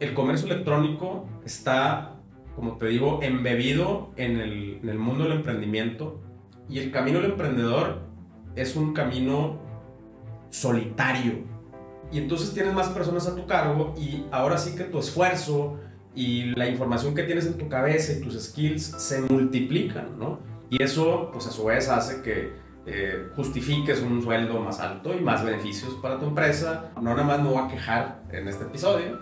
el comercio electrónico está, como te digo, embebido en el, mundo del emprendimiento y el camino del emprendedor es un camino solitario. Y entonces tienes más personas a tu cargo y ahora sí que tu esfuerzo y la información que tienes en tu cabeza y tus skills se multiplican, ¿no? Y eso, pues a su vez, hace que eh, justifiques un sueldo más alto y más beneficios para tu empresa. No nada más me voy a quejar en este episodio,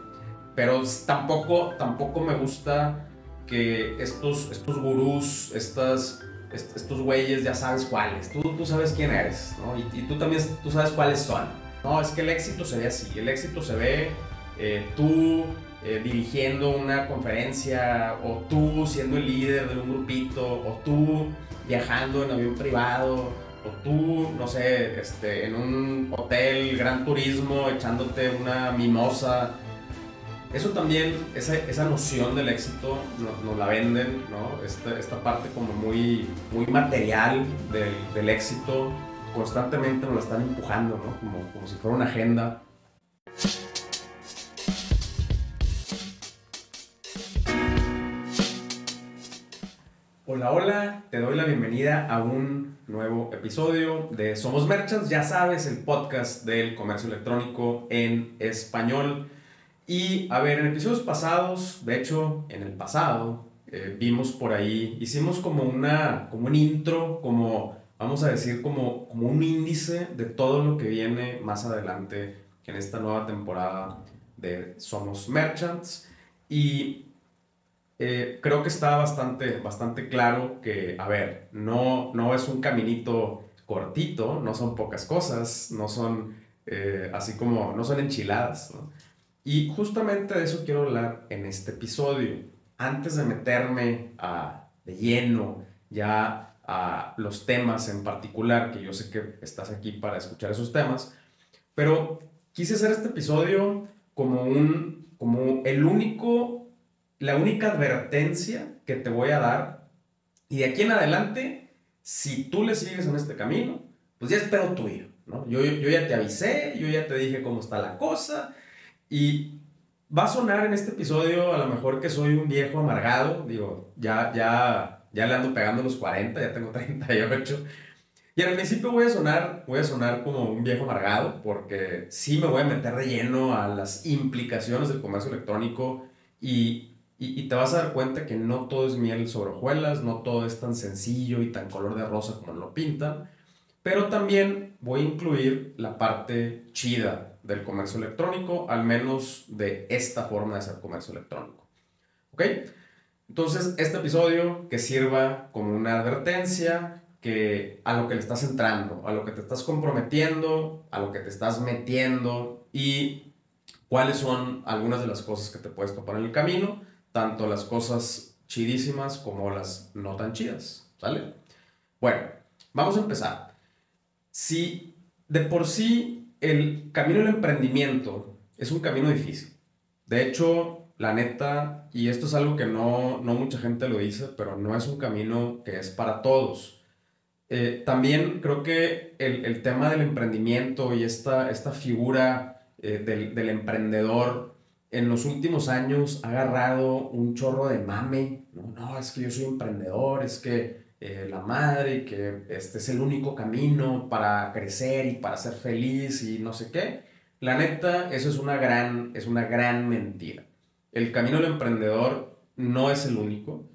pero tampoco, tampoco me gusta que estos, estos gurús, estas, estos güeyes ya sabes cuáles, tú, tú sabes quién eres, ¿no? Y, tú también tú sabes cuáles son. No, es que el éxito se ve así, el éxito se ve eh, tú eh, dirigiendo una conferencia, o tú siendo el líder de un grupito, o tú viajando en avión privado, o tú, no sé, este, en un hotel, gran turismo, echándote una mimosa. Eso también, esa, esa noción del éxito nos, la venden, ¿no? Esta, esta, parte como muy, muy material del, del, éxito, constantemente nos la están empujando, ¿no? Como, como si fuera una agenda. Hola, hola, te doy la bienvenida a un nuevo episodio de Somos Merchants, ya sabes, el podcast del comercio electrónico en español. Y a ver, en episodios pasados, de hecho, en el pasado, eh, vimos por ahí, hicimos como, una, como un intro, como, vamos a decir, como, como un índice de todo lo que viene más adelante en esta nueva temporada de Somos Merchants. Y eh, creo que está bastante, bastante claro que, a ver, no, no es un caminito cortito, no son pocas cosas, no son eh, así como, no son enchiladas. Y justamente de eso quiero hablar en este episodio. Antes de meterme a, de lleno ya a los temas en particular, que yo sé que estás aquí para escuchar esos temas, pero quise hacer este episodio como, un, como el único la única advertencia que te voy a dar, y de aquí en adelante, si tú le sigues en este camino, pues ya es pedo tuyo, ¿no? Yo, yo ya te avisé, yo ya te dije cómo está la cosa, y va a sonar en este episodio a lo mejor que soy un viejo amargado, digo, ya, ya, ya le ando pegando los 40, ya tengo 38, y al principio voy a sonar, voy a sonar como un viejo amargado, porque sí me voy a meter de lleno a las implicaciones del comercio electrónico y y, te vas a dar cuenta que no todo es miel sobre hojuelas, no todo es tan sencillo y tan color de rosa como lo pintan, pero también voy a incluir la parte chida del comercio electrónico, al menos de esta forma de hacer comercio electrónico. ¿Ok? Entonces, este episodio que sirva como una advertencia que a lo que le estás entrando, a lo que te estás comprometiendo, a lo que te estás metiendo y cuáles son algunas de las cosas que te puedes topar en el camino tanto las cosas chidísimas como las no tan chidas, ¿sale? Bueno, vamos a empezar. Si de por sí el camino del emprendimiento es un camino difícil, de hecho, la neta, y esto es algo que no, no mucha gente lo dice, pero no es un camino que es para todos. Eh, también creo que el, el, tema del emprendimiento y esta, esta figura eh, del, del emprendedor en los últimos años ha agarrado un chorro de mame, no, no es que yo soy emprendedor, es que eh, la madre, que este es el único camino para crecer y para ser feliz y no sé qué. La neta, eso es una gran, es una gran mentira. El camino del emprendedor no es el único.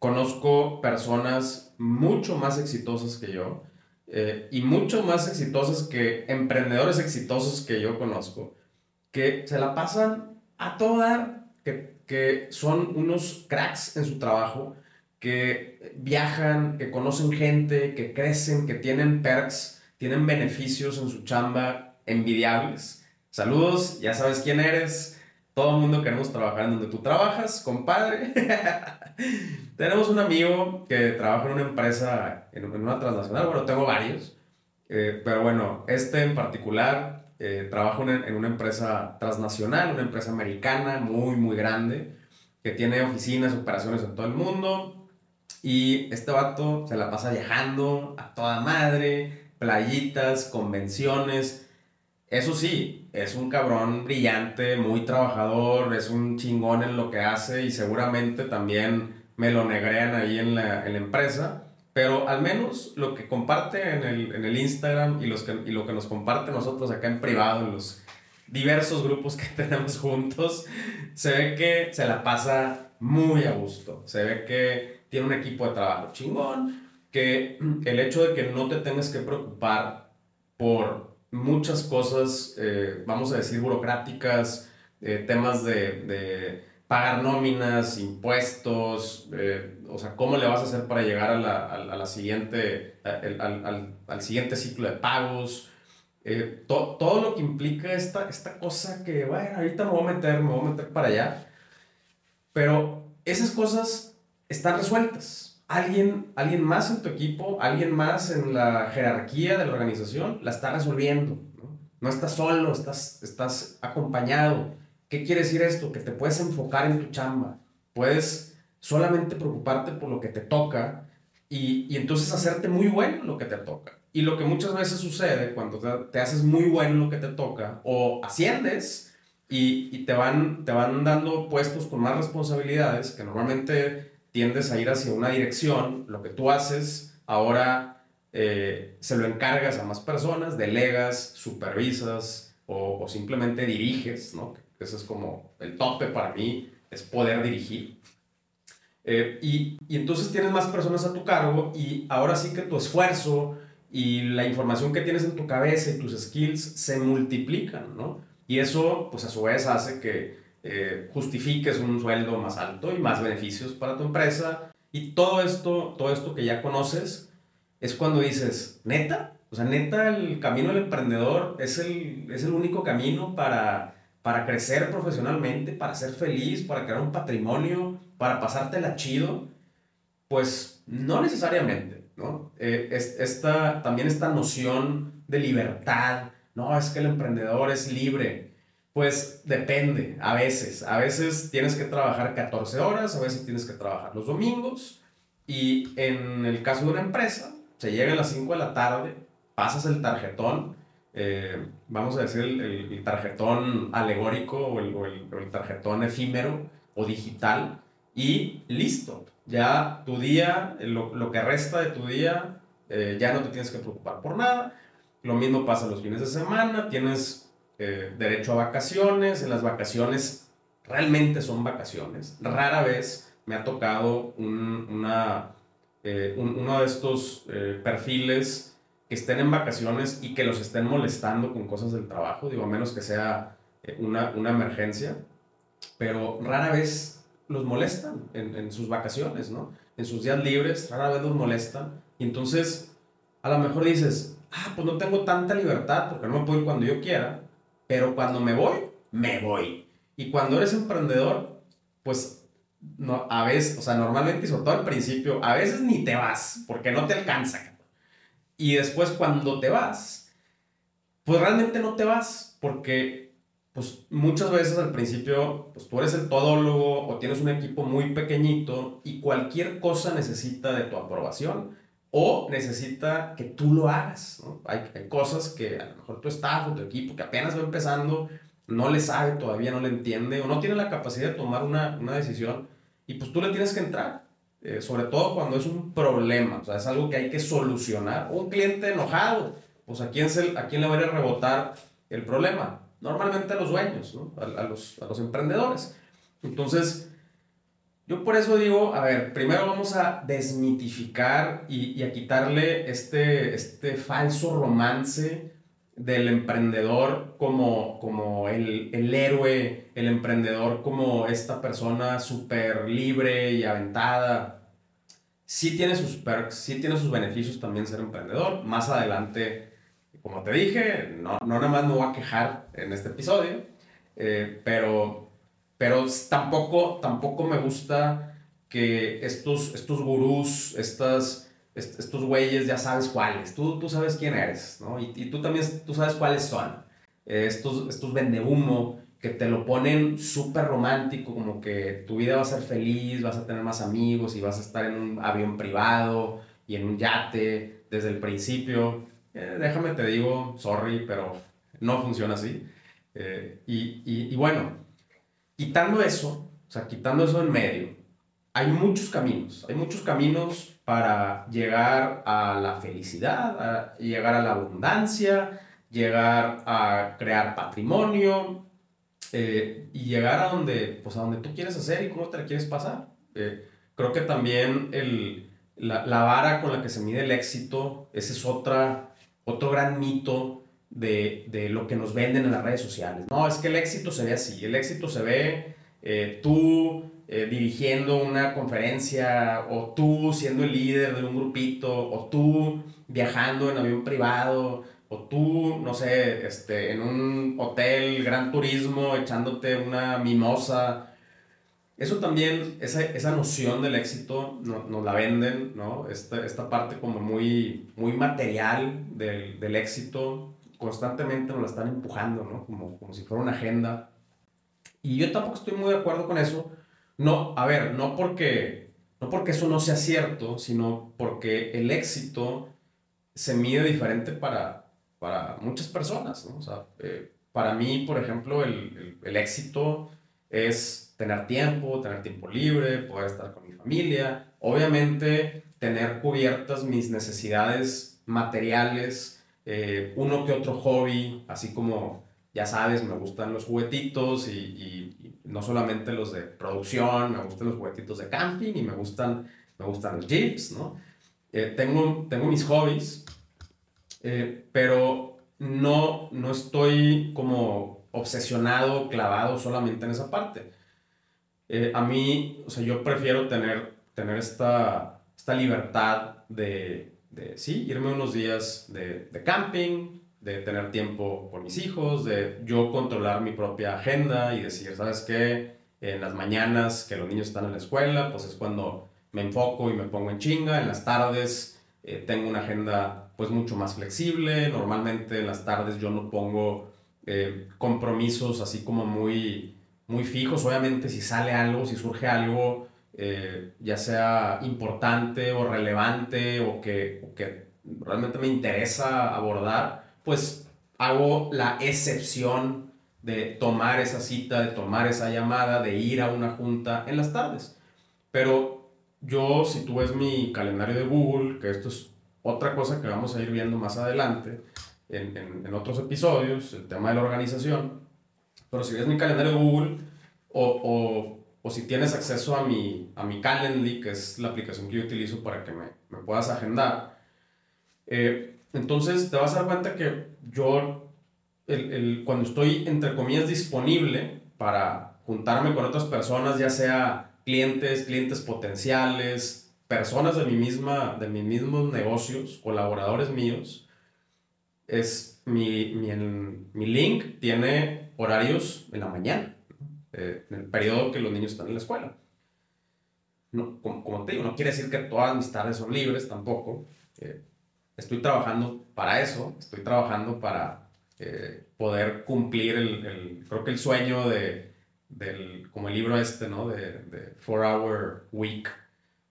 Conozco personas mucho más exitosas que yo eh, y mucho más exitosas que emprendedores exitosos que yo conozco, que se la pasan a todo dar, que, que son unos cracks en su trabajo, que viajan, que conocen gente, que crecen, que tienen perks, tienen beneficios en su chamba envidiables. Saludos, ya sabes quién eres. Todo el mundo queremos trabajar en donde tú trabajas, compadre. Tenemos un amigo que trabaja en una empresa, en una transnacional. Bueno, tengo varios. Eh, pero bueno, este en particular eh, trabajo en, una empresa transnacional, una empresa americana muy, muy grande, que tiene oficinas, operaciones en todo el mundo. Y este vato se la pasa viajando a toda madre, playitas, convenciones. Eso sí, es un cabrón brillante, muy trabajador, es un chingón en lo que hace y seguramente también me lo negrean ahí en la, en la empresa. Pero al menos lo que comparte en el, en el Instagram y, los y lo que nos comparte nosotros acá en privado, en los diversos grupos que tenemos juntos, se ve que se la pasa muy a gusto. Se ve que tiene un equipo de trabajo chingón, que el hecho de que no te tengas que preocupar por muchas cosas, eh, vamos a decir, burocráticas, eh, temas de, de, pagar nóminas, impuestos, eh, o sea, cómo le vas a hacer para llegar a la, a la siguiente, al, al, al, siguiente ciclo de pagos. To, todo lo que implica esta, esta cosa que, bueno, ahorita me voy a meter, me voy a meter para allá. Pero esas cosas están resueltas alguien, alguien más en tu equipo, alguien más en la jerarquía de la organización, la está resolviendo. No, no estás solo, estás, estás acompañado. ¿Qué quiere decir esto? Que te puedes enfocar en tu chamba. Puedes solamente preocuparte por lo que te toca y, y entonces hacerte muy bueno en lo que te toca. Y lo que muchas veces sucede cuando te, haces muy bueno en lo que te toca o asciendes y, y, te, van, te van dando puestos con más responsabilidades que normalmente tiendes a ir hacia una dirección, lo que tú haces ahora eh, se lo encargas a más personas, delegas, supervisas o, simplemente diriges, ¿no? Ese es como el tope para mí, es poder dirigir. Eh, y, y, entonces tienes más personas a tu cargo y ahora sí que tu esfuerzo y la información que tienes en tu cabeza y tus skills se multiplican, ¿no? Y eso, pues a su vez hace que eh, justifiques un sueldo más alto y más beneficios para tu empresa. Y todo esto, todo esto que ya conoces, es cuando dices, neta, o sea, neta, el camino del emprendedor es el, es el único camino para, para crecer profesionalmente, para ser feliz, para crear un patrimonio, para pasártela chido. Pues no necesariamente, ¿no? Eh, es, esta, también esta noción de libertad, no, es que el emprendedor es libre. Pues depende, a veces. A veces tienes que trabajar 14 horas, a veces tienes que trabajar los domingos. Y en el caso de una empresa, se llega a las 5 de la tarde, pasas el tarjetón, eh, vamos a decir el, tarjetón alegórico o el, tarjetón efímero o digital, y listo. Ya tu día, lo, que resta de tu día, eh, ya no te tienes que preocupar por nada. Lo mismo pasa los fines de semana, tienes eh, derecho a vacaciones, en las vacaciones realmente son vacaciones. Rara vez me ha tocado un, una, eh, uno de estos eh, perfiles que estén en vacaciones y que los estén molestando con cosas del trabajo, digo, a menos que sea una, una emergencia, pero rara vez los molestan en, en, sus vacaciones, ¿no? En sus días libres, rara vez los molestan. Y entonces, a lo mejor dices, ah, pues no tengo tanta libertad porque no me puedo ir cuando yo quiera, pero cuando me voy, me voy. Y cuando eres emprendedor, pues no, a veces, o sea, normalmente y sobre todo al principio, a veces ni te vas porque no te alcanza. Y después cuando te vas, pues realmente no te vas porque pues muchas veces al principio, pues tú eres el todólogo o tienes un equipo muy pequeñito y cualquier cosa necesita de tu aprobación o necesita que tú lo hagas. Hay, cosas que a lo mejor tu staff tu equipo que apenas va empezando no le sabe todavía, no le entiende o no tiene la capacidad de tomar una, una decisión y pues tú le tienes que entrar. Eh, sobre todo cuando es un problema, o sea, es algo que hay que solucionar. Un cliente enojado, pues ¿a quién, se, a quién le va a rebotar el problema? Normalmente a los dueños, ¿no? a, a, los, a los emprendedores. Entonces, yo por eso digo, a ver, primero vamos a desmitificar y, a quitarle este, este falso romance del emprendedor como, como el, el héroe, el emprendedor como esta persona súper libre y aventada. Sí tiene sus perks, sí tiene sus beneficios también ser emprendedor. Más adelante, como te dije, no, no nada más me voy a quejar en este episodio, eh, pero pero tampoco, tampoco me gusta que estos, estos gurús, estas, estos güeyes, ya sabes cuáles. Tú, tú sabes quién eres, ¿no? Y, tú también tú sabes cuáles son. Eh, estos, estos humo que te lo ponen súper romántico, como que tu vida va a ser feliz, vas a tener más amigos y vas a estar en un avión privado y en un yate desde el principio. Eh, déjame te digo, sorry, pero no funciona así. Eh, y, y, bueno, quitando eso, o sea, quitando eso en medio, hay muchos caminos, hay muchos caminos para llegar a la felicidad, a llegar a la abundancia, llegar a crear patrimonio eh, y llegar a donde, pues a donde tú quieres hacer y cómo te la quieres pasar. Eh, creo que también el, la, la, vara con la que se mide el éxito, ese es otra, otro gran mito de, de, lo que nos venden en las redes sociales. No, es que el éxito se ve así, el éxito se ve eh, tú dirigiendo una conferencia o tú siendo el líder de un grupito o tú viajando en avión privado o tú, no sé, este, en un hotel, gran turismo, echándote una mimosa. Eso también, esa, esa noción del éxito nos no la venden, ¿no? Esta, esta parte como muy, muy material del, del, éxito, constantemente nos la están empujando, ¿no? Como, como si fuera una agenda. Y yo tampoco estoy muy de acuerdo con eso. No, a ver, no porque, no porque eso no sea cierto, sino porque el éxito se mide diferente para, para muchas personas, ¿no? O sea, eh, para mí, por ejemplo, el, el, éxito es tener tiempo, tener tiempo libre, poder estar con mi familia, obviamente tener cubiertas mis necesidades materiales, eh, uno que otro hobby, así como, ya sabes, me gustan los juguetitos y, y, no solamente los de producción, me gustan los juguetitos de camping y me gustan, me gustan los jeeps, ¿no? Eh, tengo, tengo mis hobbies, eh, pero no, no estoy como obsesionado, clavado solamente en esa parte. A mí, o sea, yo prefiero tener, tener esta, esta libertad de, de, sí, irme unos días de, de camping, de tener tiempo con mis hijos, de yo controlar mi propia agenda y decir, ¿sabes qué? En las mañanas que los niños están en la escuela, pues es cuando me enfoco y me pongo en chinga. En las tardes eh, tengo una agenda pues mucho más flexible. Normalmente en las tardes yo no pongo eh, compromisos así como muy, muy fijos. Obviamente si sale algo, si surge algo, eh, ya sea importante o relevante o que, realmente me interesa abordar, pues hago la excepción de tomar esa cita, de tomar esa llamada, de ir a una junta en las tardes. Pero yo, si tú ves mi calendario de Google, que esto es otra cosa que vamos a ir viendo más adelante en, otros episodios, el tema de la organización. Pero si ves mi calendario de Google o, o, si tienes acceso a mi, a mi Calendly, que es la aplicación que yo utilizo para que me, me puedas agendar, eh, entonces te vas a dar cuenta que yo, el, el, cuando estoy, entre comillas, disponible para juntarme con otras personas, ya sea clientes, clientes potenciales, personas de mi misma, de mis mismos negocios, colaboradores míos, es mi, mi, mi link tiene horarios en la mañana, eh, en el periodo que los niños están en la escuela. No, como, como, te digo, no quiere decir que todas mis tardes son libres tampoco. Eh, estoy trabajando para eso, estoy trabajando para eh, poder cumplir el, el, creo que el sueño de, del, como el libro este, ¿no? De, de Four Hour Week,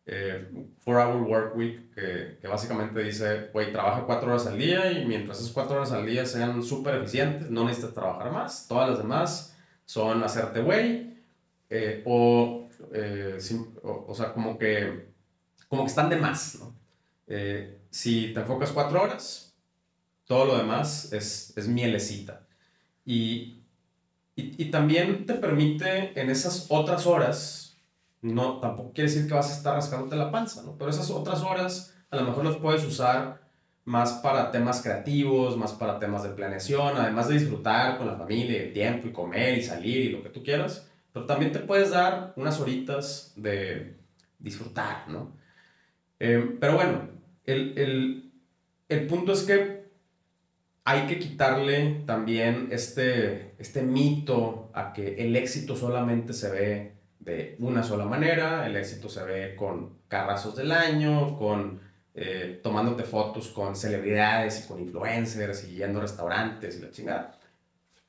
eh, Four Hour Work Week, que, que básicamente dice, güey, trabaja cuatro horas al día y mientras esas cuatro horas al día sean súper eficientes, no necesitas trabajar más. Todas las demás son hacerte güey eh, o, eh, o, o, sea, como que, como que están de más, ¿no? Eh, si te enfocas cuatro horas, todo lo demás es, es mielecita. Y, y, y también te permite en esas otras horas no, tampoco quiere decir que vas a estar rascándote la panza, ¿no? Pero esas otras horas a lo mejor las puedes usar más para temas creativos, más para temas de planeación, además de disfrutar con la familia, el tiempo y comer y salir y lo que tú quieras, pero también te puedes dar unas horitas de disfrutar, ¿no? Eh, pero bueno, el, el, el punto es que hay que quitarle también este, este mito a que el éxito solamente se ve de una sola manera, el éxito se ve con carrazos del año, con eh, tomándote fotos con celebridades y con influencers y yendo a restaurantes y la chingada.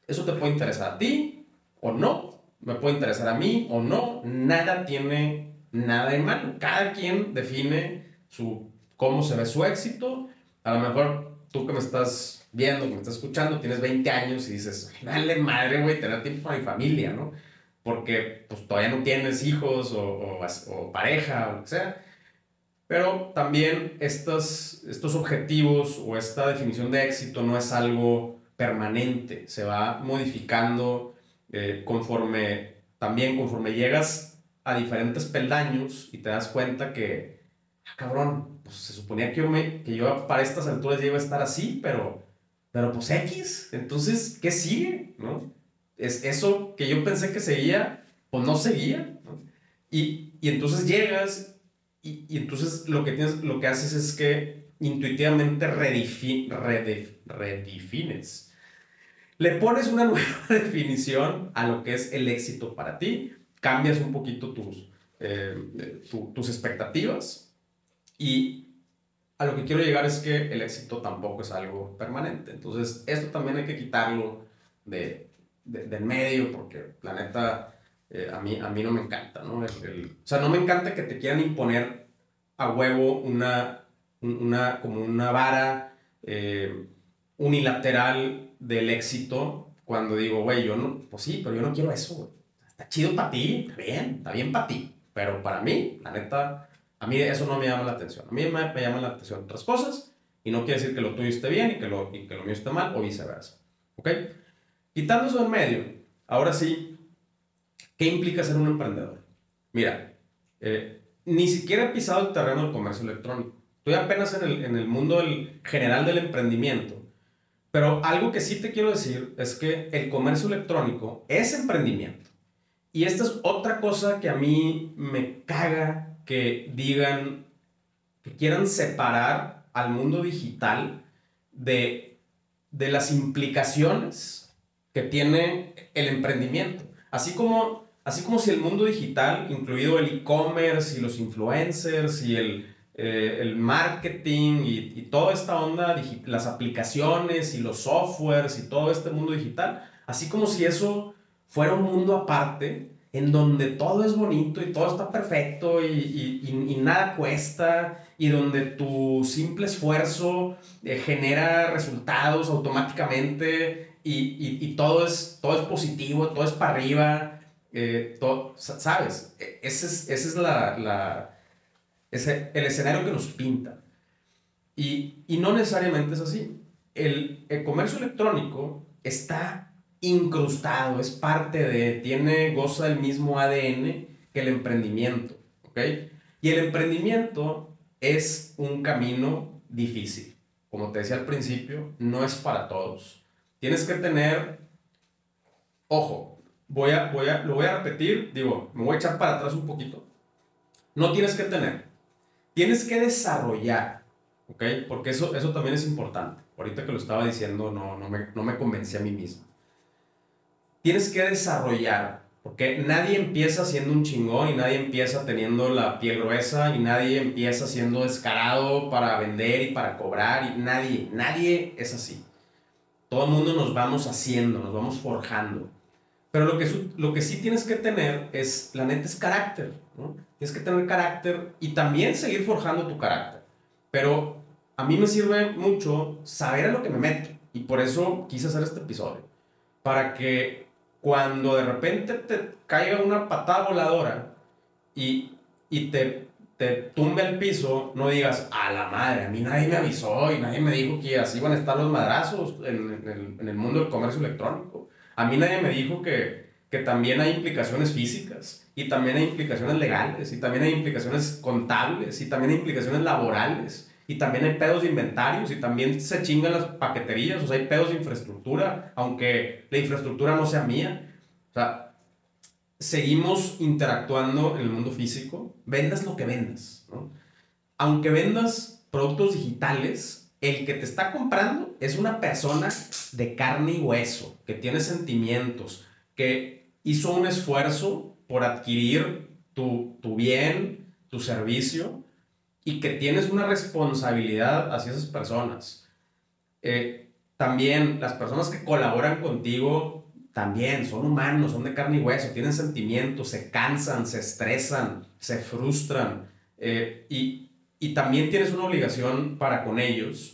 Eso te puede interesar a ti o no, me puede interesar a mí o no, nada tiene nada en mano. Cada quien define su, cómo se ve su éxito. A lo mejor tú que me estás viendo, que me estás escuchando, tienes 20 años y dices, dale madre, güey, tener tiempo para mi familia, ¿no? Porque pues todavía no tienes hijos o, o, o pareja o lo que sea. Pero también estos, estos objetivos o esta definición de éxito no es algo permanente, se va modificando eh, conforme, también conforme llegas a diferentes peldaños y te das cuenta que, ah, cabrón, pues se suponía que yo, me, que yo para estas alturas ya iba a estar así, pero, pero pues X, entonces, ¿qué sigue? ¿No? Es eso que yo pensé que seguía, pues no seguía, ¿no? Y, y entonces llegas y, y, entonces lo que, tienes, lo que haces es que intuitivamente redefi, redefines. Le pones una nueva definición a lo que es el éxito para ti, cambias un poquito tus, eh, tus expectativas y a lo que quiero llegar es que el éxito tampoco es algo permanente. Entonces, esto también hay que quitarlo de, de del medio porque la neta eh, a, mí, a mí no me encanta, ¿no? o sea, no me encanta que te quieran imponer a huevo una, una como una vara eh, unilateral del éxito cuando digo, güey, yo no, pues sí, pero yo no quiero eso, güey. Está chido para ti, está bien, está bien para ti, pero para mí, la neta, a mí eso no me llama la atención. A mí me, me llaman la atención otras cosas y no quiere decir que lo tuyo esté bien y que lo, y que lo mío esté mal o viceversa. ¿Ok? Quitando eso en medio, ahora sí, ¿Qué implica ser un emprendedor? Mira, eh, ni siquiera he pisado el terreno del comercio electrónico. Estoy apenas en el, en el mundo del, general del emprendimiento. Pero algo que sí te quiero decir es que el comercio electrónico es emprendimiento. Y esta es otra cosa que a mí me caga que digan, que quieran separar al mundo digital de, de las implicaciones que tiene el emprendimiento. Así como Así como si el mundo digital, incluido el e-commerce y los influencers y el, eh, el marketing y, y, toda esta onda, las aplicaciones y los softwares y todo este mundo digital, así como si eso fuera un mundo aparte en donde todo es bonito y todo está perfecto y, y, y nada cuesta y donde tu simple esfuerzo eh, genera resultados automáticamente y, todo, es, todo es positivo, todo es para arriba eh, ¿sabes? E, ese es, ese es la, el escenario que nos pinta. Y, y no necesariamente es así. El, el, comercio electrónico está incrustado, es parte de, tiene, goza del mismo ADN que el emprendimiento, ¿ok? Y el emprendimiento es un camino difícil. Como te decía al principio, no es para todos. Tienes que tener, ojo, voy a, voy a, lo voy a repetir, digo, me voy a echar para atrás un poquito. No tienes que tener, tienes que desarrollar, ¿ok? Porque eso, eso también es importante. Ahorita que lo estaba diciendo, no, no, me, no me convencí a mí mismo. Tienes que desarrollar, porque nadie empieza siendo un chingón y nadie empieza teniendo la piel gruesa y nadie empieza siendo descarado para vender y para cobrar y nadie, nadie es así. Todo el mundo nos vamos haciendo, nos vamos forjando. Pero lo que, lo que sí tienes que tener es, la neta, es carácter, ¿no? Tienes que tener carácter y también seguir forjando tu carácter. Pero a mí me sirve mucho saber a lo que me meto. Y por eso quise hacer este episodio. Para que cuando de repente te caiga una patada voladora y, y te, te tumbe al piso, no digas, a la madre, a mí nadie me avisó y nadie me dijo que así iban a estar los madrazos en, el, en el mundo del comercio electrónico. A mí nadie me dijo que, que también hay implicaciones físicas y también hay implicaciones legales y también hay implicaciones contables y también hay implicaciones laborales y también hay pedos de inventarios y también se chingan las paqueterías, o sea, hay pedos de infraestructura, aunque la infraestructura no sea mía. O sea, seguimos interactuando en el mundo físico, vendas lo que vendas, ¿no? Aunque vendas productos digitales, el que te está comprando es una persona de carne y hueso, que tiene sentimientos, que hizo un esfuerzo por adquirir tu, bien, tu servicio, y que tienes una responsabilidad hacia esas personas. Eh, también las personas que colaboran contigo también son humanos, son de carne y hueso, tienen sentimientos, se cansan, se estresan, se frustran eh, y, y también tienes una obligación para con ellos.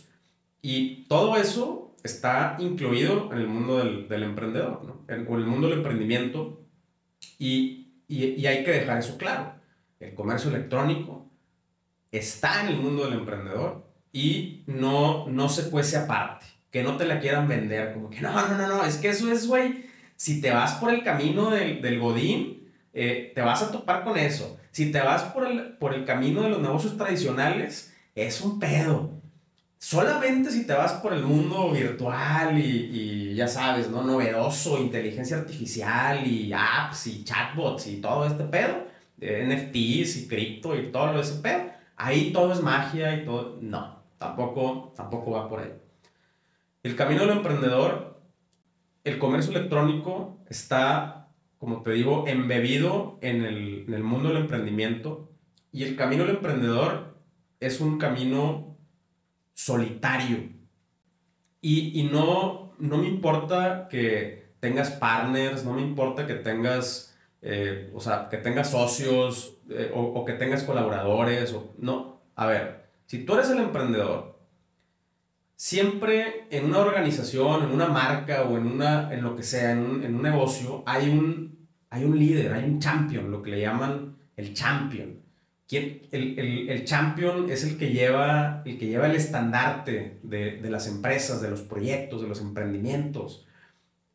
Y todo eso está incluido en el mundo del, del emprendedor, ¿no? En, o en el mundo del emprendimiento. Y, y, y hay que dejar eso claro. El comercio electrónico está en el mundo del emprendedor y no, no se cuece aparte. Que no te la quieran vender, como que no, no, no, no, es que eso es, güey, si te vas por el camino del, del Godín, eh, te vas a topar con eso. Si te vas por el, por el camino de los negocios tradicionales, es un pedo. Solamente si te vas por el mundo virtual y, y, ya sabes, ¿no? Novedoso, inteligencia artificial y apps y chatbots y todo este pedo, NFTs y cripto y todo ese pedo, ahí todo es magia y todo. No, tampoco, tampoco va por ahí. El camino del emprendedor, el comercio electrónico está, como te digo, embebido en el, en el mundo del emprendimiento y el camino del emprendedor es un camino solitario. Y, y no, no me importa que tengas partners, no me importa que tengas, eh, o sea, que tengas socios eh, o, o, que tengas colaboradores. O, no, a ver, si tú eres el emprendedor siempre en una organización, en una marca o en, una, en lo que sea, en un, en un negocio, hay un, hay un líder, hay un champion, lo que le llaman el champion. ¿Quién? El, el, el, champion es el que lleva el, que lleva el estandarte de, de las empresas, de los proyectos, de los emprendimientos.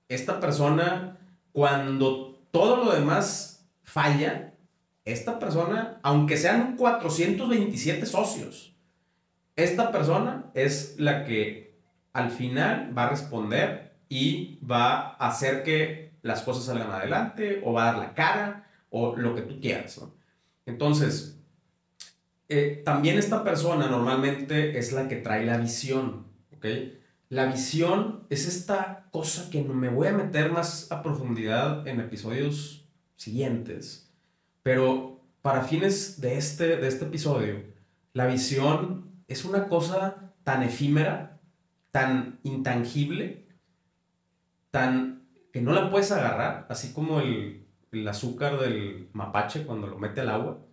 Esta persona, cuando todo lo demás falla, esta persona, aunque sean 427 socios, esta persona es la que al final va a responder y va a hacer que las cosas salgan adelante o va a dar la cara o lo que tú quieras. ¿no? Entonces, eh, también esta persona normalmente es la que trae la visión. ¿ok? La visión es esta cosa que me voy a meter más a profundidad en episodios siguientes, pero para fines de este, de este episodio, la visión es una cosa tan efímera, tan intangible, tan que no la puedes agarrar, así como el, el azúcar del mapache cuando lo mete al agua,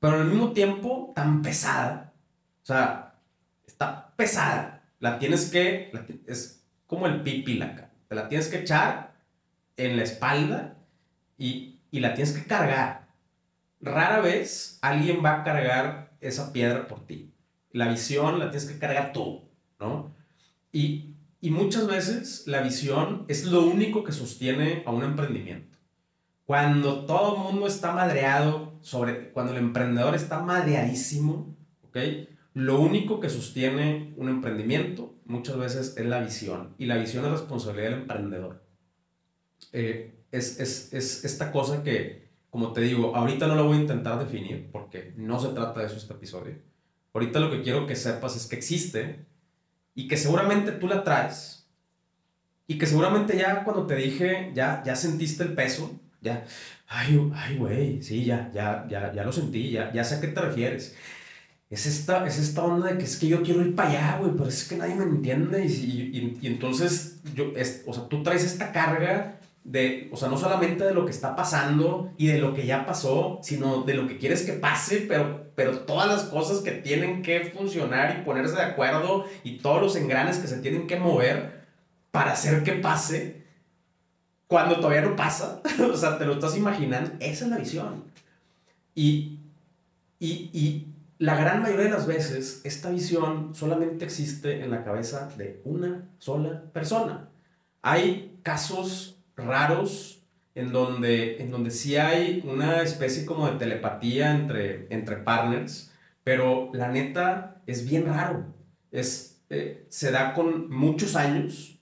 pero al mismo tiempo tan pesada. O sea, está pesada. La tienes que, es como el pipi la Te la tienes que echar en la espalda y, y la tienes que cargar. Rara vez alguien va a cargar esa piedra por ti la visión la tienes que cargar tú, ¿no? Y, y muchas veces la visión es lo único que sostiene a un emprendimiento. Cuando todo el mundo está madreado, sobre, cuando el emprendedor está madreadísimo, ¿ok? Lo único que sostiene un emprendimiento muchas veces es la visión. Y la visión es responsabilidad del emprendedor. Eh, es, es, es esta cosa que, como te digo, ahorita no lo voy a intentar definir porque no se trata de eso este episodio Ahorita lo que quiero que sepas es que existe y que seguramente tú la traes y que seguramente ya cuando te dije, ya, ya sentiste el peso, ya, ay, ay, güey, sí, ya, ya, ya, ya lo sentí, ya, ya sé a qué te refieres. Es esta, es esta onda de que es que yo quiero ir para allá, güey, pero es que nadie me entiende y, y, y entonces, yo, es, o sea, tú traes esta carga de, o sea, no solamente de lo que está pasando y de lo que ya pasó, sino de lo que quieres que pase, pero, pero todas las cosas que tienen que funcionar y ponerse de acuerdo y todos los engranes que se tienen que mover para hacer que pase cuando todavía no pasa. o sea, te lo estás imaginando. Esa es la visión. Y, y, y la gran mayoría de las veces, esta visión solamente existe en la cabeza de una sola persona. Hay casos raros en donde, en donde sí hay una especie como de telepatía entre, entre partners, pero la neta es bien raro. Es, eh, se da con muchos años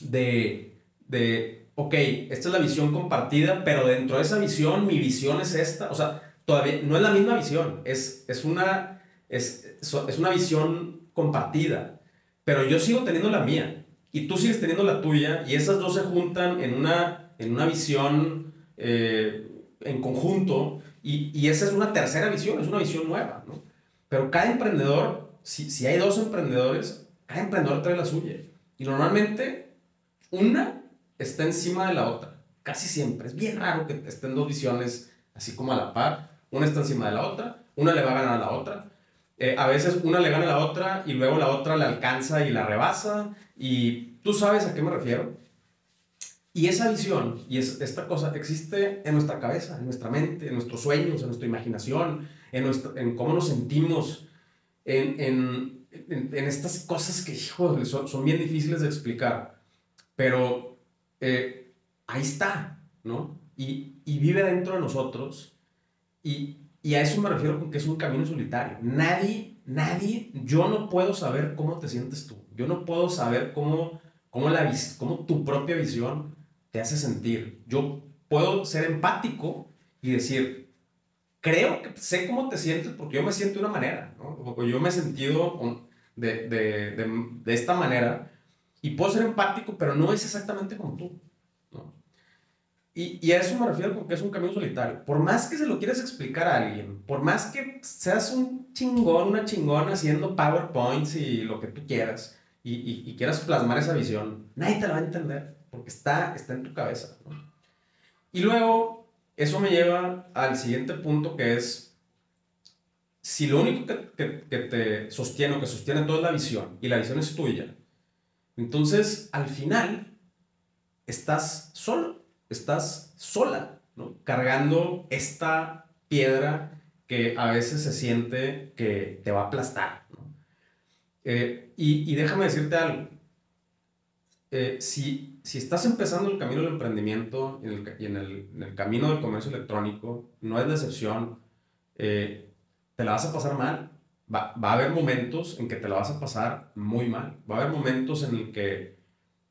de, de, ok, esta es la visión compartida, pero dentro de esa visión, mi visión es esta. O sea, todavía no es la misma visión, es, es, una, es, es una visión compartida, pero yo sigo teniendo la mía y tú sigues teniendo la tuya y esas dos se juntan en una, en una visión eh, en conjunto y, y, esa es una tercera visión, es una visión nueva, ¿no? Pero cada emprendedor, si, si hay dos emprendedores, cada emprendedor trae la suya. Y normalmente una está encima de la otra, casi siempre. Es bien raro que estén dos visiones así como a la par. Una está encima de la otra, una le va a ganar a la otra. eh, a veces una le gana a la otra y luego la otra la alcanza y la rebasa. Y tú sabes a qué me refiero. Y esa visión y es, esta cosa existe en nuestra cabeza, en nuestra mente, en nuestros sueños, en nuestra imaginación, en, cómo nos sentimos, en, estas cosas que, son, bien difíciles de explicar. Pero eh, ahí está, ¿no? Y, y, vive dentro de nosotros. Y, y a eso me refiero con que es un camino solitario. Nadie, nadie, yo no puedo saber cómo te sientes tú. Yo no puedo saber cómo, cómo, la, cómo tu propia visión te hace sentir. Yo puedo ser empático y decir, creo que sé cómo te sientes porque yo me siento de una manera, ¿no? O yo me he sentido de, de, de, de esta manera y puedo ser empático, pero no es exactamente como tú. Y, y, a eso me refiero con que es un camino solitario. Por más que se lo quieras explicar a alguien, por más que seas un chingón, una chingona haciendo PowerPoints y lo que tú quieras, y, quieras plasmar esa visión, nadie te la va a entender porque está, está en tu cabeza. Y luego, eso me lleva al siguiente punto que es, si lo único que, te sostiene o que sostiene toda es la visión, y la visión es tuya, entonces al final estás solo, estás sola, ¿no? cargando esta piedra que a veces se siente que te va a aplastar. Eh, y, y déjame decirte algo, eh, si, si estás empezando el camino del emprendimiento y en el, en el, camino del comercio electrónico, no es decepción, eh, te la vas a pasar mal. Va, va, a haber momentos en que te la vas a pasar muy mal. Va a haber momentos en el que,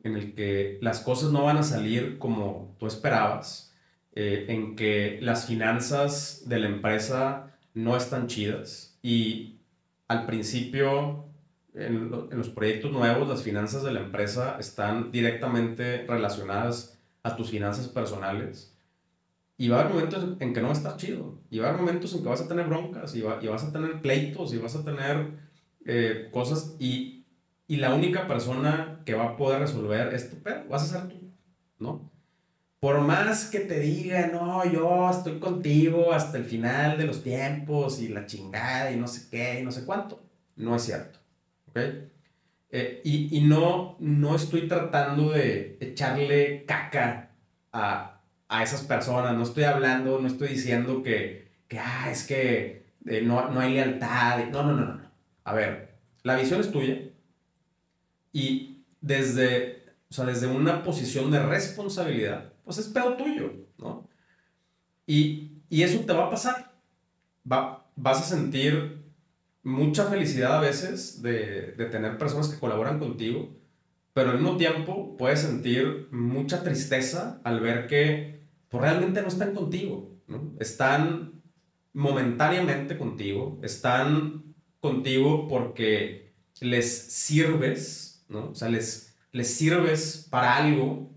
en el que las cosas no van a salir como tú esperabas, eh, en que las finanzas de la empresa no están chidas y al principio en, los proyectos nuevos las finanzas de la empresa están directamente relacionadas a tus finanzas personales. Y va a haber momentos en que no va a estar chido. Y va a haber momentos en que vas a tener broncas, y, y vas a tener pleitos, y vas a tener eh, cosas. Y, y, la única persona que va a poder resolver esto, pero vas a ser tú, ¿no? Por más que te diga, no, yo estoy contigo hasta el final de los tiempos, y la chingada, y no sé qué, y no sé cuánto, no es cierto. ¿ok? Eh, y, y no, no estoy tratando de echarle caca a, a, esas personas, no estoy hablando, no estoy diciendo que, que ah, es que eh, no, no hay lealtad, no, no, no, no. A ver, la visión es tuya y desde, o sea, desde una posición de responsabilidad, pues es pedo tuyo, ¿no? Y, y eso te va a pasar. Va, vas a sentir mucha felicidad a veces de, de, tener personas que colaboran contigo, pero al mismo tiempo puedes sentir mucha tristeza al ver que pues, realmente no están contigo, ¿no? Están momentáneamente contigo, están contigo porque les sirves, ¿no? O sea, les, les sirves para algo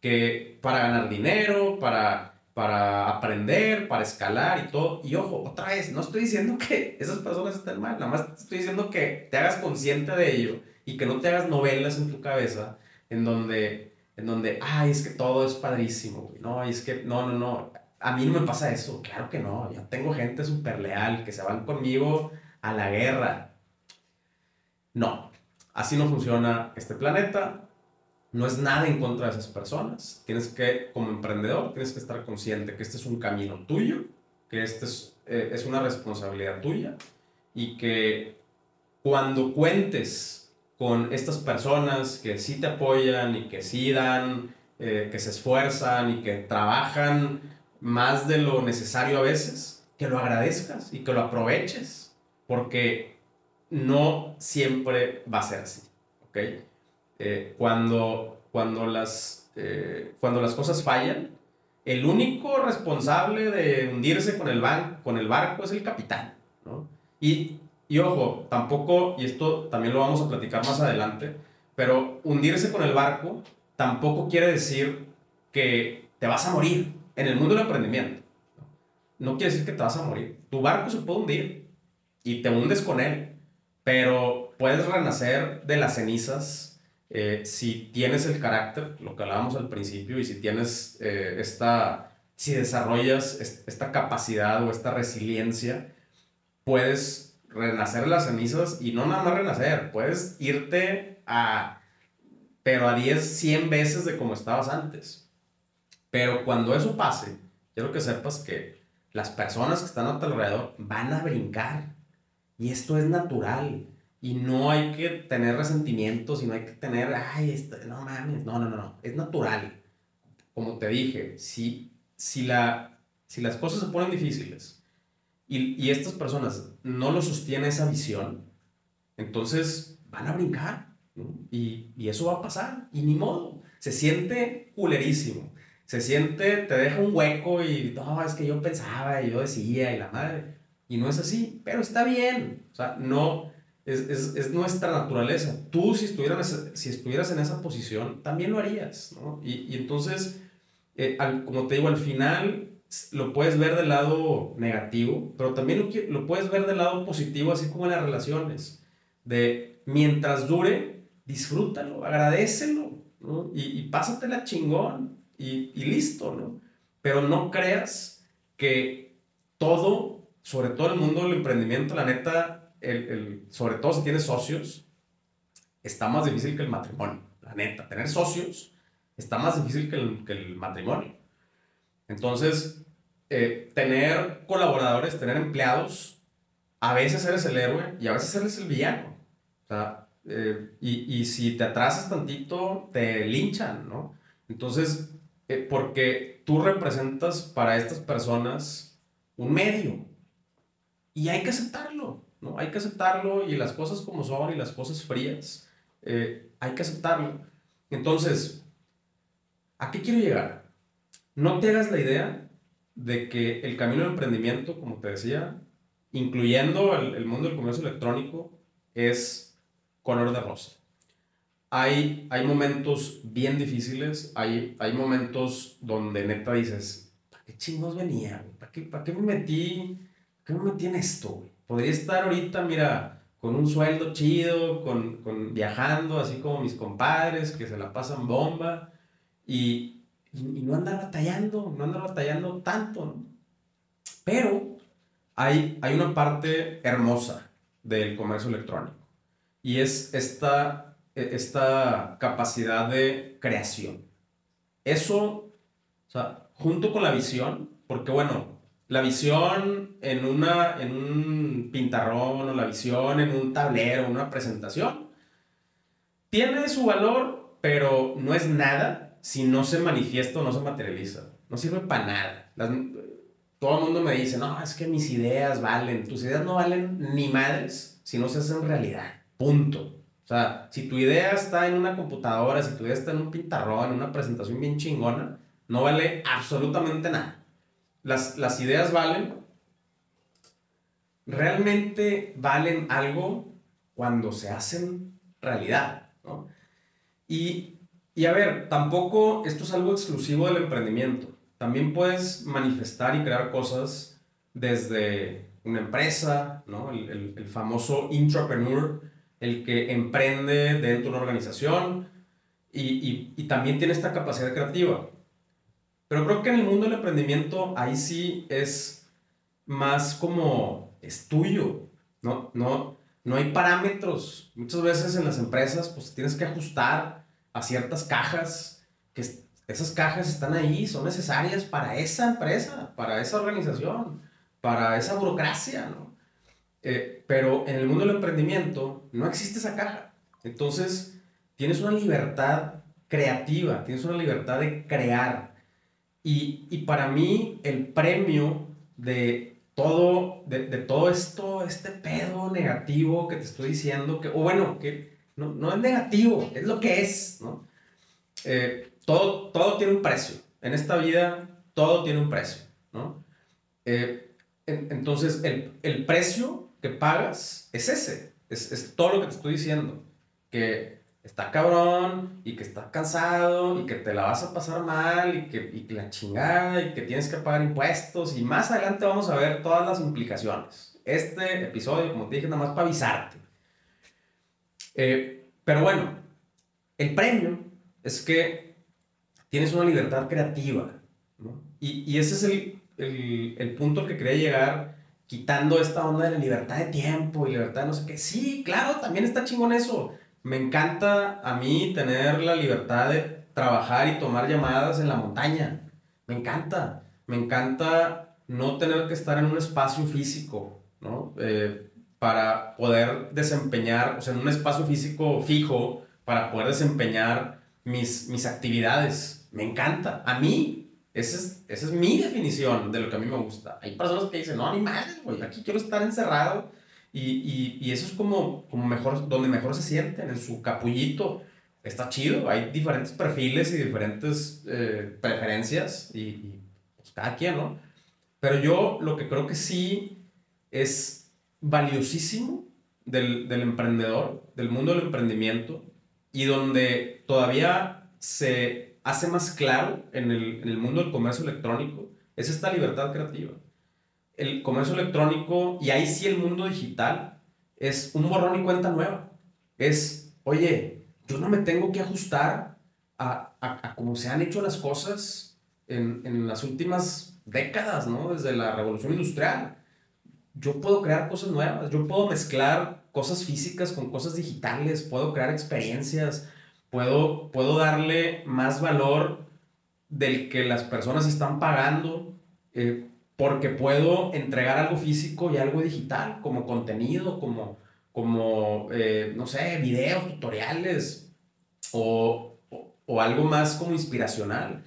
que para ganar dinero, para para aprender, para escalar y todo. Y ojo, otra vez, no estoy diciendo que esas personas estén mal, nada más estoy diciendo que te hagas consciente de ello y que no te hagas novelas en tu cabeza en donde, en donde, ay, es que todo es padrísimo, No, es que, no, no, no, a mí no me pasa eso, claro que no, yo tengo gente súper leal que se van conmigo a la guerra. No, así no funciona este planeta, no es nada en contra de esas personas. Tienes que, como emprendedor, tienes que estar consciente que este es un camino tuyo, que este es, eh, es una responsabilidad tuya y que cuando cuentes con estas personas que sí te apoyan y que sí dan, eh, que se esfuerzan y que trabajan más de lo necesario a veces, que lo agradezcas y que lo aproveches, porque no siempre va a ser así, ¿ok? Eh, cuando, cuando, las, eh, cuando las cosas fallan, el único responsable de hundirse con el, ban con el barco es el capitán, ¿no? Y, y ojo, tampoco, y esto también lo vamos a platicar más adelante, pero hundirse con el barco tampoco quiere decir que te vas a morir en el mundo del emprendimiento. No quiere decir que te vas a morir. Tu barco se puede hundir y te hundes con él, pero puedes renacer de las cenizas eh, si tienes el carácter, lo que hablábamos al principio, y si tienes eh, esta, si desarrollas esta capacidad o esta resiliencia, puedes renacer las cenizas y no nada más renacer, puedes irte a, pero a 10, 100 veces de como estabas antes. Pero cuando eso pase, quiero que sepas que las personas que están a tu alrededor van a brincar. Y esto es natural. Y no hay que tener resentimientos y no hay que tener, ay, esto, no mames, no, no, no, no, es natural. Como te dije, si, si, la, si las cosas se ponen difíciles y, estas personas no lo sostienen esa visión, entonces van a brincar. Y, eso va a pasar. Y ni modo. Se siente culerísimo. Se siente, te deja un hueco y, no, es que yo pensaba y yo decía y la madre. Y no es así, pero está bien. O sea, no, es, es, es nuestra naturaleza. Tú, si estuvieras, si estuvieras en esa posición, también lo harías. Y, entonces, eh, como te digo, al final lo puedes ver del lado negativo, pero también lo, lo puedes ver del lado positivo, así como en las relaciones. De mientras dure, disfrútalo, agradecelo, ¿no? Y, y pásatela chingón y, y listo, ¿no? Pero no creas que todo, sobre todo el mundo del emprendimiento, la neta, el, el, sobre todo si tienes socios, está más difícil que el matrimonio. La neta, tener socios está más difícil que el, que el matrimonio. Entonces, eh, tener colaboradores, tener empleados, a veces eres el héroe y a veces eres el villano. O sea, eh, y, y, si te atrasas tantito, te linchan, ¿no? Entonces, eh, porque tú representas para estas personas un medio. Y hay que aceptarlo, ¿no? Hay que aceptarlo y las cosas como son y las cosas frías, hay que aceptarlo. Entonces, ¿a qué quiero llegar? No te hagas la idea de que el camino del emprendimiento, como te decía, incluyendo el, el mundo del comercio electrónico, es color de rosa. Hay, hay momentos bien difíciles, hay, hay momentos donde neta dices, ¿para qué chingos venía? ¿Para qué, ¿Para qué me metí? ¿Qué me metí en esto? Güey? Podría estar ahorita, mira, con un sueldo chido, con, con, viajando, así como mis compadres que se la pasan bomba y, y, no andar batallando, no andar batallando tanto, ¿no? Pero hay, hay una parte hermosa del comercio electrónico y es esta esta capacidad de creación. Eso, o sea, junto con la visión, porque bueno, la visión en, una, en un pintarrón o la visión en un tablero, una presentación, tiene su valor, pero no es nada si no se manifiesta o no se materializa. No sirve para nada. Las, todo el mundo me dice, no, es que mis ideas valen. Tus ideas no valen ni madres si no se hacen realidad. Punto. O sea, si tu idea está en una computadora, si tu idea está en un pintarrón, en una presentación bien chingona, no vale absolutamente nada. Las, las ideas valen, realmente valen algo cuando se hacen realidad, ¿no? Y, y a ver, tampoco esto es algo exclusivo del emprendimiento. También puedes manifestar y crear cosas desde una empresa, ¿no? El, el, famoso intrapreneur el que emprende dentro de una organización y, y, y, también tiene esta capacidad creativa. Pero creo que en el mundo del emprendimiento ahí sí es más como es tuyo, ¿no? No, no hay parámetros. Muchas veces en las empresas pues tienes que ajustar a ciertas cajas, que esas cajas están ahí, son necesarias para esa empresa, para esa organización, para esa burocracia, ¿no? Eh, pero en el mundo del emprendimiento no existe esa caja. Entonces, tienes una libertad creativa, tienes una libertad de crear. Y, y para mí, el premio de todo, de, de, todo esto, este pedo negativo que te estoy diciendo, que, o bueno, que no, no es negativo, es lo que es, ¿no? Eh, todo, todo tiene un precio. En esta vida, todo tiene un precio, ¿no? Eh, en, entonces, el, el precio que pagas es ese. Es, es, todo lo que te estoy diciendo. Que está cabrón y que está cansado y que te la vas a pasar mal y que, y que la chingada y que tienes que pagar impuestos. Y más adelante vamos a ver todas las implicaciones. Este episodio, como te dije, nada más para avisarte. Eh, pero bueno, el premio es que tienes una libertad creativa. Y, ese es el, el, el punto al que quería llegar quitando esta onda de la libertad de tiempo y libertad de no sé qué. Sí, claro, también está chingón eso. Me encanta a mí tener la libertad de trabajar y tomar llamadas en la montaña. Me encanta. Me encanta no tener que estar en un espacio físico, ¿no? Eh, para poder desempeñar, o sea, en un espacio físico fijo, para poder desempeñar mis, mis actividades. Me encanta. A mí, esa es, esa es mi definición de lo que a mí me gusta. Hay personas que dicen, no, ni madre, aquí quiero estar encerrado. Y, y, y, eso es como, como mejor, donde mejor se sienten, en su capullito. Está chido, hay diferentes perfiles y diferentes eh, preferencias y, y pues ¿no? Pero yo lo que creo que sí es valiosísimo del, del emprendedor, del mundo del emprendimiento, y donde todavía se hace más claro en el, en el mundo del comercio electrónico es esta libertad creativa. El comercio electrónico, y ahí sí el mundo digital, es un borrón y cuenta nueva. Es, oye, yo no me tengo que ajustar a, a, a cómo se han hecho las cosas en, en, las últimas décadas, ¿no? Desde la revolución industrial. Yo puedo crear cosas nuevas, yo puedo mezclar cosas físicas con cosas digitales, puedo crear experiencias, puedo, puedo darle más valor del que las personas están pagando, eh, porque puedo entregar algo físico y algo digital, como contenido, como, como eh, no sé, videos, tutoriales, o, o, algo más como inspiracional.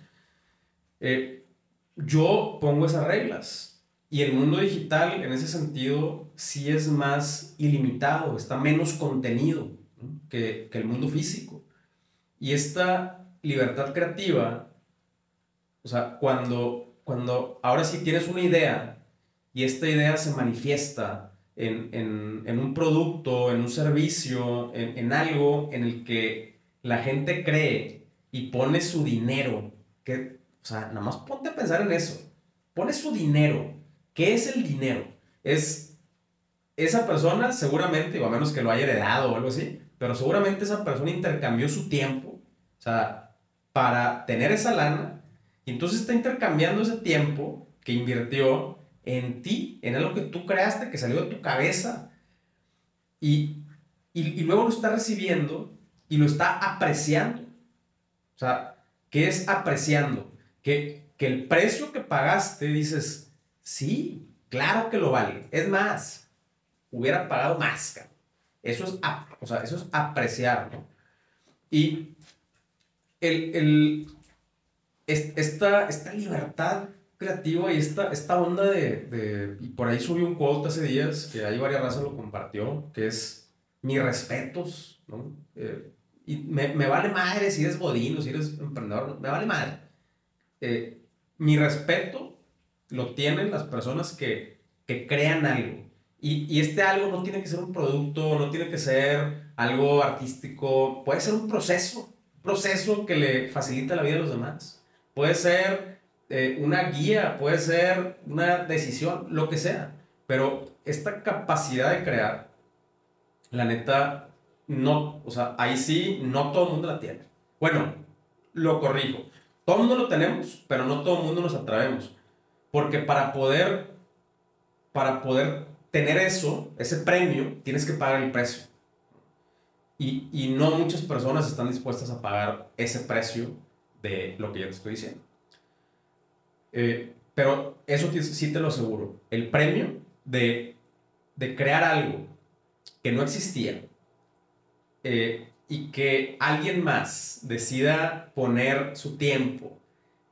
Eh, yo pongo esas reglas. Y el mundo digital, en ese sentido, sí es más ilimitado, está menos contenido que, que el mundo físico. Y esta libertad creativa, o sea, cuando, cuando ahora sí tienes una idea y esta idea se manifiesta en, en, en un producto, en un servicio, en, en, algo en el que la gente cree y pone su dinero, que, o sea, nada más ponte a pensar en eso, pone su dinero. ¿Qué es el dinero? Es esa persona seguramente, o a menos que lo haya heredado o algo así, pero seguramente esa persona intercambió su tiempo o sea, para tener esa lana, y entonces está intercambiando ese tiempo que invirtió en ti, en algo que tú creaste, que salió de tu cabeza, y, y, luego lo está recibiendo y lo está apreciando. O sea, ¿qué es apreciando? Que, que el precio que pagaste, dices, sí, claro que lo vale. Es más, hubiera pagado más. Eso es, o sea, eso es apreciar. Y el, el, esta, esta libertad creativa y esta, esta onda de, de, Y por ahí subí un quote hace días, que hay varias razas lo compartió, que es mis respetos, ¿no? Eh, y me, me, vale madre si eres godín o si eres emprendedor, me vale madre. Eh, mi respeto lo tienen las personas que, que crean algo. Y, y, este algo no tiene que ser un producto, no tiene que ser algo artístico, puede ser un proceso proceso que le facilita la vida a los demás. Puede ser eh, una guía, puede ser una decisión, lo que sea. Pero esta capacidad de crear, la neta, no, o sea, ahí sí, no todo el mundo la tiene. Bueno, lo corrijo. Todo el mundo lo tenemos, pero no todo el mundo nos atrevemos. Porque para poder, para poder tener eso, ese premio, tienes que pagar el precio. Y, y, no muchas personas están dispuestas a pagar ese precio de lo que yo te estoy diciendo. Eh, pero eso sí te lo aseguro. El premio de, de crear algo que no existía eh, y que alguien más decida poner su tiempo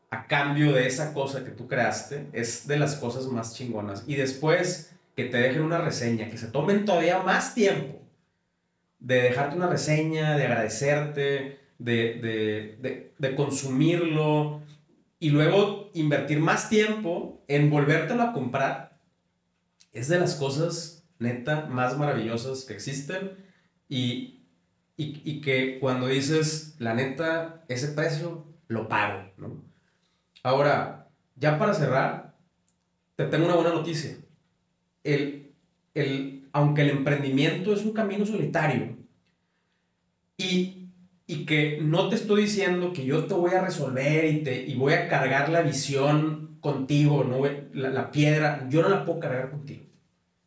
a cambio de esa cosa que tú creaste es de las cosas más chingonas. Y después que te dejen una reseña, que se tomen todavía más tiempo de dejarte una reseña, de agradecerte, de, de, consumirlo y luego invertir más tiempo en volvértelo a comprar, es de las cosas neta más maravillosas que existen y, y, y que cuando dices, la neta, ese precio lo pago, ¿no? Ahora, ya para cerrar, te tengo una buena noticia. El, el, aunque el emprendimiento es un camino solitario y, y que no te estoy diciendo que yo te voy a resolver y, te, y voy a cargar la visión contigo, no la, la, piedra, yo no la puedo cargar contigo.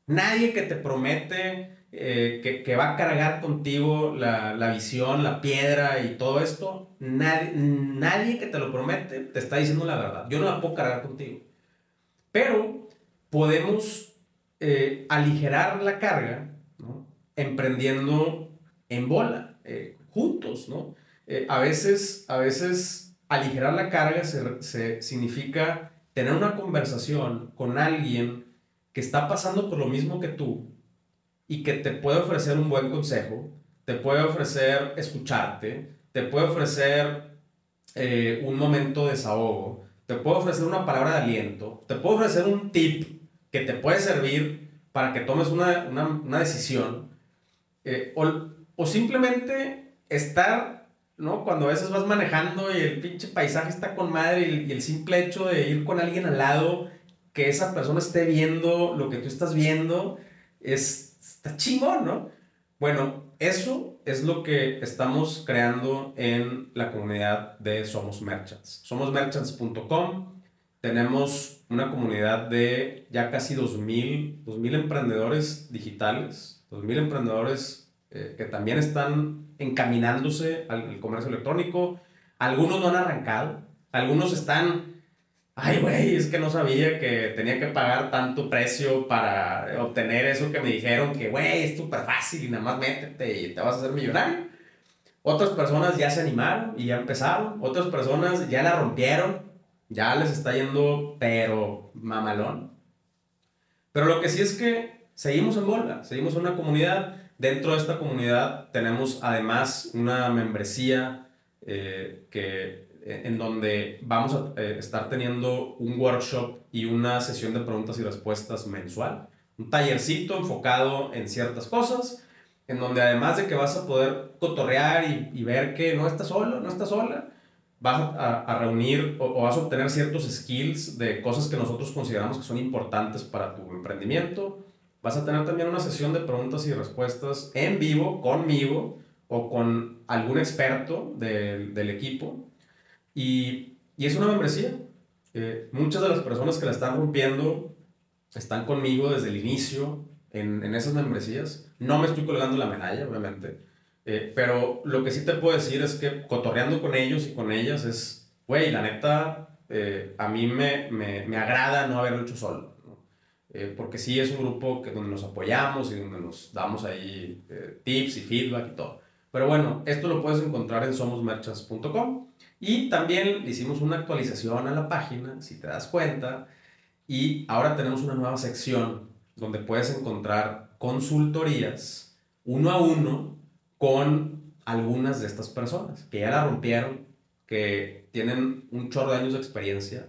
Nadie que te promete eh, que, que, va a cargar contigo la, la, visión, la piedra y todo esto, nadie, nadie que te lo promete te está diciendo la verdad. Yo no la puedo cargar contigo. Pero podemos eh, aligerar la carga emprendiendo en bola, eh, juntos, ¿no? a, veces, a veces aligerar la carga se, se significa tener una conversación con alguien que está pasando por lo mismo que tú y que te puede ofrecer un buen consejo, te puede ofrecer escucharte, te puede ofrecer eh, un momento de desahogo, te puede ofrecer una palabra de aliento, te puede ofrecer un tip que te puede servir para que tomes una, una, una decisión, eh, o, o, simplemente estar, ¿no? Cuando a veces vas manejando y el pinche paisaje está con madre y, y el simple hecho de ir con alguien al lado, que esa persona esté viendo lo que tú estás viendo, es está chingón, ¿no? Bueno, eso es lo que estamos creando en la comunidad de Somos Merchants. Somosmerchants.com. Tenemos una comunidad de ya casi 2.000, 2000 emprendedores digitales, 2.000 emprendedores eh, que también están encaminándose al comercio electrónico. Algunos no han arrancado, algunos están ay, güey, es que no sabía que tenía que pagar tanto precio para obtener eso que me dijeron, que, güey, es súper fácil y nada más métete y te vas a hacer millonario. Otras personas ya se animaron y ya empezaron. Otras personas ya la rompieron. Ya les está yendo, pero mamalón. Pero lo que sí es que seguimos en bola, seguimos en una comunidad. Dentro de esta comunidad tenemos además una membresía eh, que en donde vamos a eh, estar teniendo un workshop y una sesión de preguntas y respuestas mensual. Un tallercito enfocado en ciertas cosas, en donde además de que vas a poder cotorrear y, ver que no estás solo, no estás sola, vas a, reunir o, vas a obtener ciertos skills de cosas que nosotros consideramos que son importantes para tu emprendimiento. Vas a tener también una sesión de preguntas y respuestas en vivo conmigo o con algún experto del equipo y, y es una membresía. Eh, muchas de las personas que la están rompiendo están conmigo desde el inicio en, en esas membresías. No me estoy colgando la medalla, obviamente. Eh, pero lo que sí te puedo decir es que cotorreando con ellos y con ellas es, güey, la neta, eh, a mí me, me, me, agrada no haberlo hecho solo. porque sí es un grupo que, donde nos apoyamos y donde nos damos ahí tips y feedback y todo. Pero bueno, esto lo puedes encontrar en somosmerchants.com. Y también le hicimos una actualización a la página, si te das cuenta, y ahora tenemos una nueva sección donde puedes encontrar consultorías uno a uno con algunas de estas personas que ya la rompieron, que tienen un chorro de años de experiencia,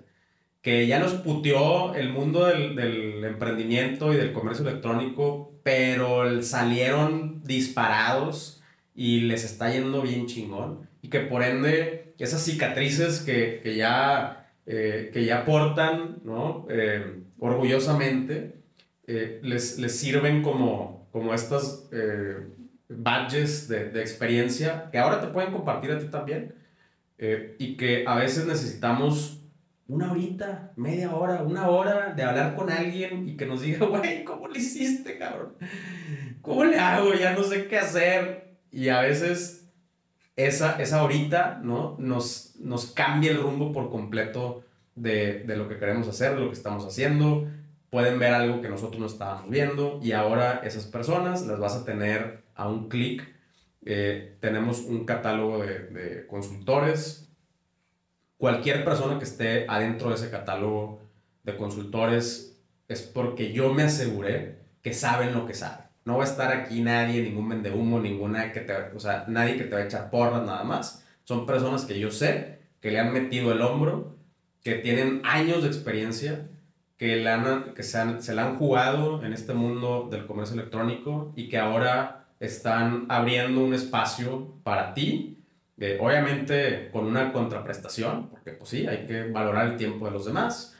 que ya nos puteó el mundo del, del emprendimiento y del comercio electrónico, pero salieron disparados y les está yendo bien chingón y que por ende esas cicatrices que, que ya, eh, que ya portan ¿no? Eh, orgullosamente eh, les, les, sirven como, como estas badges de, de, experiencia que ahora te pueden compartir a ti también y que a veces necesitamos una horita, media hora, una hora de hablar con alguien y que nos diga, güey, ¿cómo le hiciste, cabrón? ¿Cómo le hago? Ya no sé qué hacer. Y a veces esa, esa horita, ¿no? Nos, nos cambia el rumbo por completo de, de, lo que queremos hacer, de lo que estamos haciendo. Pueden ver algo que nosotros no estábamos viendo y ahora esas personas las vas a tener a un clic. Eh, tenemos un catálogo de, de consultores. Cualquier persona que esté adentro de ese catálogo de consultores es porque yo me aseguré que saben lo que saben. No va a estar aquí nadie, ningún vende humo, ninguna que te, o sea, nadie que te va a echar porras nada más. Son personas que yo sé que le han metido el hombro, que tienen años de experiencia, que, han, que se, han, se la han jugado en este mundo del comercio electrónico y que ahora están abriendo un espacio para ti, eh, obviamente con una contraprestación, porque pues sí, hay que valorar el tiempo de los demás,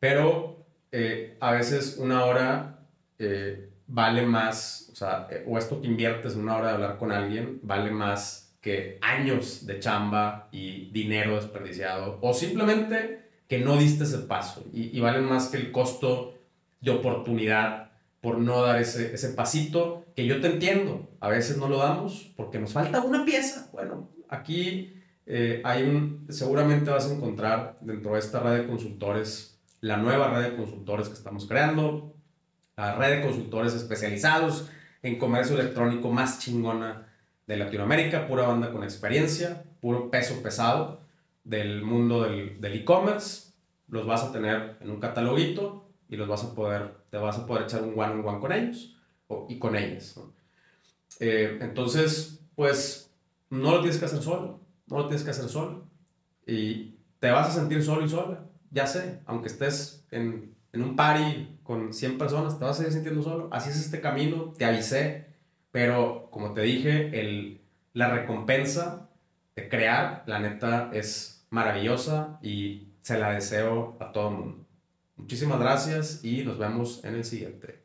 pero eh, a veces una hora eh, vale más, o sea, eh, o esto que inviertes en una hora de hablar con alguien, vale más que años de chamba y dinero desperdiciado, o simplemente que no diste ese paso, y, y valen más que el costo de oportunidad por no dar ese, ese pasito que yo te entiendo. A veces no lo damos porque nos falta una pieza. Bueno, aquí eh, hay seguramente vas a encontrar dentro de esta red de consultores, la nueva red de consultores que estamos creando, red de consultores especializados en comercio electrónico más chingona de Latinoamérica, pura banda con experiencia, puro peso pesado del mundo del e-commerce. los vas a tener en un cataloguito y los vas a poder, te vas a poder echar un one on one con ellos o, y con ellas. Eh, entonces, pues no lo tienes que hacer solo, no lo tienes que hacer solo. Y te vas a sentir solo y sola, ya sé, aunque estés en, en un party con 100 personas, te vas a seguir sintiendo solo. Así es este camino, te avisé, pero como te dije, el, la recompensa de crear, la neta, es maravillosa y se la deseo a todo el mundo. Muchísimas gracias y nos vemos en el siguiente.